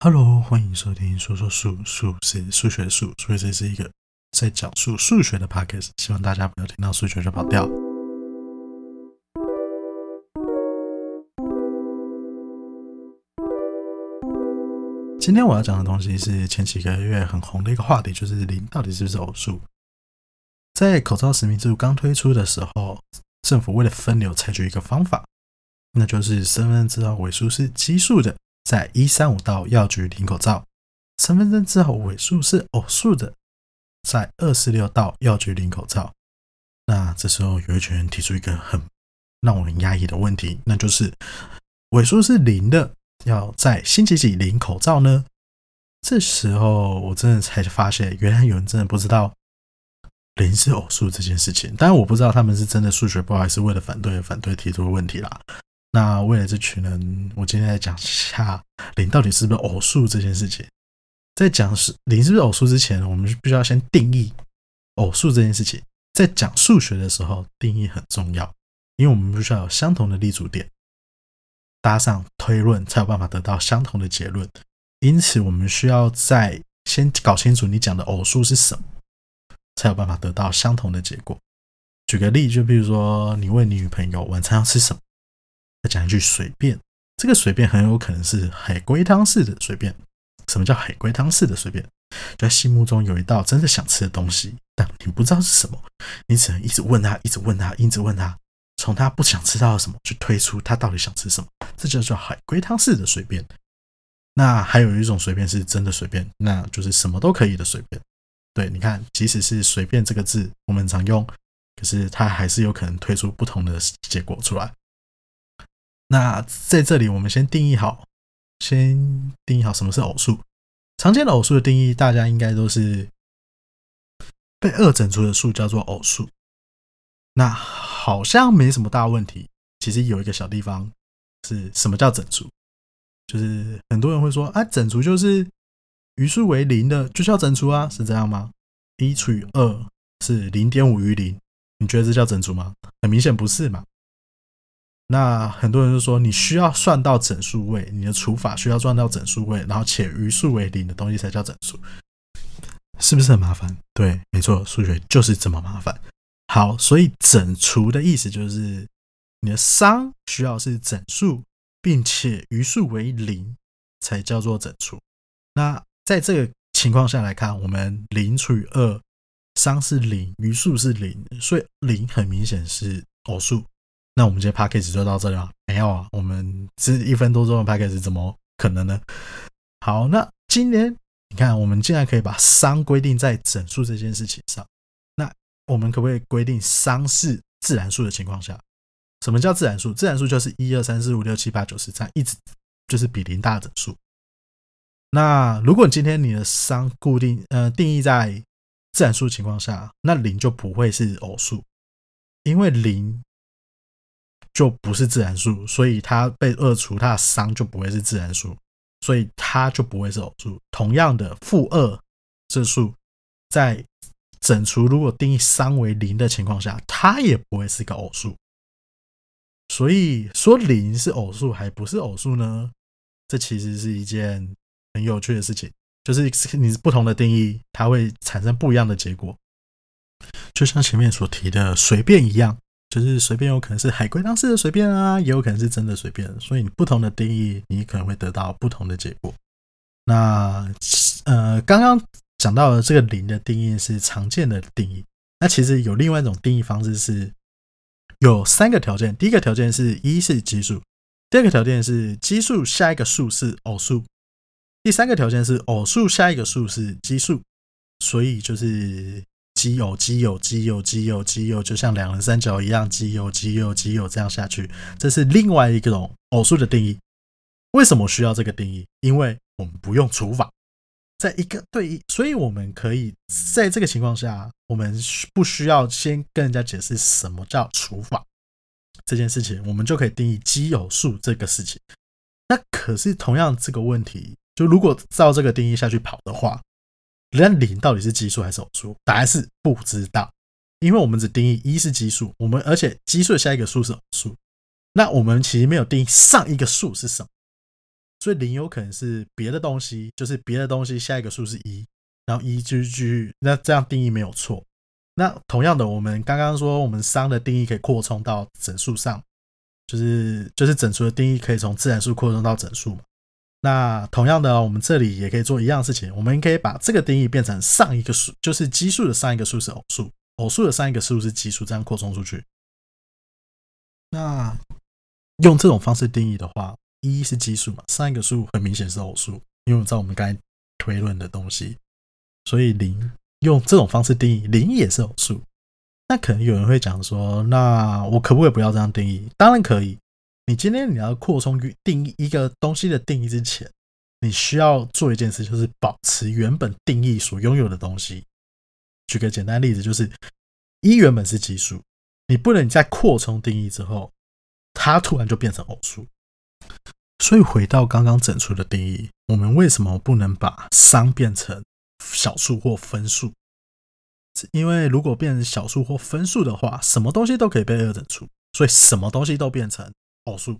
Hello，欢迎收听说说数，数是数学的数，所以这是一个在讲述数学的 podcast，希望大家不要听到数学就跑掉。今天我要讲的东西是前几个月很红的一个话题，就是零到底是不是偶数？在口罩实名制度刚推出的时候，政府为了分流，采取一个方法，那就是身份证号尾数是奇数的。在一三五到药局领口罩，身份证字号尾数是偶数的，在二四六到药局领口罩。那这时候有一群人提出一个很让我很压抑的问题，那就是尾数是零的，要在星期几领口罩呢？这时候我真的才发现，原来有人真的不知道零是偶数这件事情。当然我不知道他们是真的数学不好，还是为了反对反对提出的问题啦。那为了这群人，我今天来讲一下零到底是不是偶数这件事情。在讲是零是不是偶数之前，我们必须要先定义偶数这件事情。在讲数学的时候，定义很重要，因为我们必须要有相同的立足点，搭上推论，才有办法得到相同的结论。因此，我们需要在先搞清楚你讲的偶数是什么，才有办法得到相同的结果。举个例，就比如说你问你女朋友晚餐要吃什么。讲一句随便，这个随便很有可能是海龟汤式的随便。什么叫海龟汤式的随便？就在心目中有一道真的想吃的东西，但你不知道是什么，你只能一直问他，一直问他，一直问他，从他不想吃到什么去推出他到底想吃什么，这就叫海龟汤式的随便。那还有一种随便是真的随便，那就是什么都可以的随便。对，你看，即使是随便这个字，我们常用，可是它还是有可能推出不同的结果出来。那在这里，我们先定义好，先定义好什么是偶数。常见的偶数的定义，大家应该都是被二整除的数叫做偶数。那好像没什么大问题。其实有一个小地方是什么叫整除？就是很多人会说啊，整除就是余数为零的就叫整除啊，是这样吗？一除以二是零点五余零，你觉得这叫整除吗？很明显不是嘛。那很多人就说，你需要算到整数位，你的除法需要算到整数位，然后且余数为零的东西才叫整数，是不是很麻烦？对，没错，数学就是这么麻烦。好，所以整除的意思就是你的商需要是整数，并且余数为零才叫做整除。那在这个情况下来看，我们零除以二，商是零，余数是零，所以零很明显是偶数。那我们今天 p a c k a g e 就到这里了。没有啊，我们是一分多钟的 p a c k a g e 怎么可能呢？好，那今年你看，我们竟然可以把商规定在整数这件事情上。那我们可不可以规定商是自然数的情况下？什么叫自然数？自然数就是一二三四五六七八九十这样一直就是比零大整数。那如果今天你的商固定呃定义在自然数情况下，那零就不会是偶数，因为零。就不是自然数，所以它被二除，它的商就不会是自然数，所以它就不会是偶数。同样的，负二这数在整除如果定义商为零的情况下，它也不会是个偶数。所以说零是偶数还不是偶数呢？这其实是一件很有趣的事情，就是你不同的定义，它会产生不一样的结果。就像前面所提的随便一样。就是随便有可能是海龟当时的随便啊，也有可能是真的随便。所以你不同的定义，你可能会得到不同的结果。那呃，刚刚讲到的这个零的定义是常见的定义。那其实有另外一种定义方式是，有三个条件。第一个条件是一是奇数，第二个条件是奇数下一个数是偶数，第三个条件是偶数下一个数是奇数。所以就是。奇有奇有奇有奇有奇有，就像两人三角一样，奇有奇有奇有这样下去，这是另外一种偶数的定义。为什么需要这个定义？因为我们不用除法，在一个对一，所以我们可以在这个情况下，我们不需要先跟人家解释什么叫除法这件事情，我们就可以定义奇偶数这个事情。那可是同样这个问题，就如果照这个定义下去跑的话。那零到底是奇数还是偶数？答案是不知道，因为我们只定义一是奇数，我们而且奇数下一个数是偶数，那我们其实没有定义上一个数是什么。所以零有可能是别的东西，就是别的东西下一个数是一，然后一就是继续，那这样定义没有错。那同样的，我们刚刚说我们商的定义可以扩充到整数上，就是就是整数的定义可以从自然数扩充到整数嘛。那同样的，我们这里也可以做一样事情，我们可以把这个定义变成上一个数，就是奇数的上一个数是偶数，偶数的上一个数是奇数，这样扩充出去。那用这种方式定义的话，一是奇数嘛，上一个数很明显是偶数，因为在我们刚才推论的东西，所以零用这种方式定义，零也是偶数。那可能有人会讲说，那我可不可以不要这样定义？当然可以。你今天你要扩充定义一个东西的定义之前，你需要做一件事，就是保持原本定义所拥有的东西。举个简单例子，就是一原本是奇数，你不能在扩充定义之后，它突然就变成偶数。所以回到刚刚整数的定义，我们为什么不能把商变成小数或分数？因为如果变成小数或分数的话，什么东西都可以被二整除，所以什么东西都变成。偶数，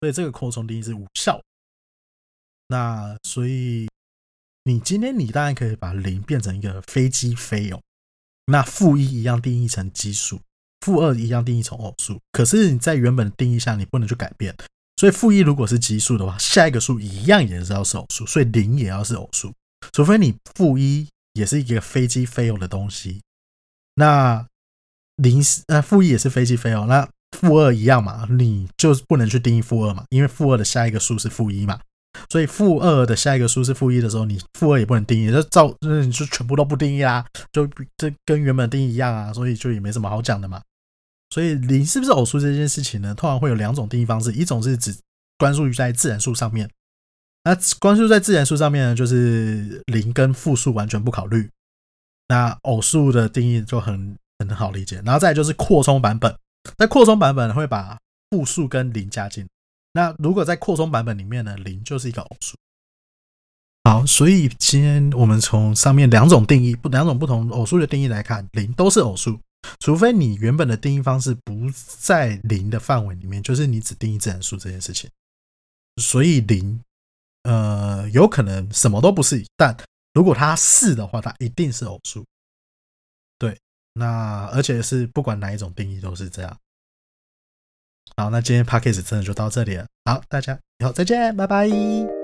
所以这个扩充定义是无效。那所以你今天你当然可以把零变成一个飞机飞偶，那负一一样定义成奇数，负二一样定义成偶数。可是你在原本的定义下，你不能去改变。所以负一如果是奇数的话，下一个数一样也是要是偶数，所以零也要是偶数，除非你负一也是一个非奇非偶的东西。那零是呃负一也是非奇非偶，那。负二一样嘛，你就不能去定义负二嘛，因为负二的下一个数是负一嘛，所以负二的下一个数是负一的时候，你负二也不能定义，就照那你就全部都不定义啦，就这跟原本定义一样啊，所以就也没什么好讲的嘛。所以零是不是偶数这件事情呢，通常会有两种定义方式，一种是指关注于在自然数上面，那关注在自然数上面呢，就是零跟负数完全不考虑，那偶数的定义就很很好理解，然后再就是扩充版本。在扩充版本会把负数跟零加进。那如果在扩充版本里面呢，零就是一个偶数。好，所以今天我们从上面两种定义、不两种不同偶数的定义来看，零都是偶数，除非你原本的定义方式不在零的范围里面，就是你只定义自然数这件事情。所以零，呃，有可能什么都不是，但如果它是的话，它一定是偶数。那而且是不管哪一种定义都是这样。好，那今天 p a c k a g e 真的就到这里了。好，大家以后再见，拜拜。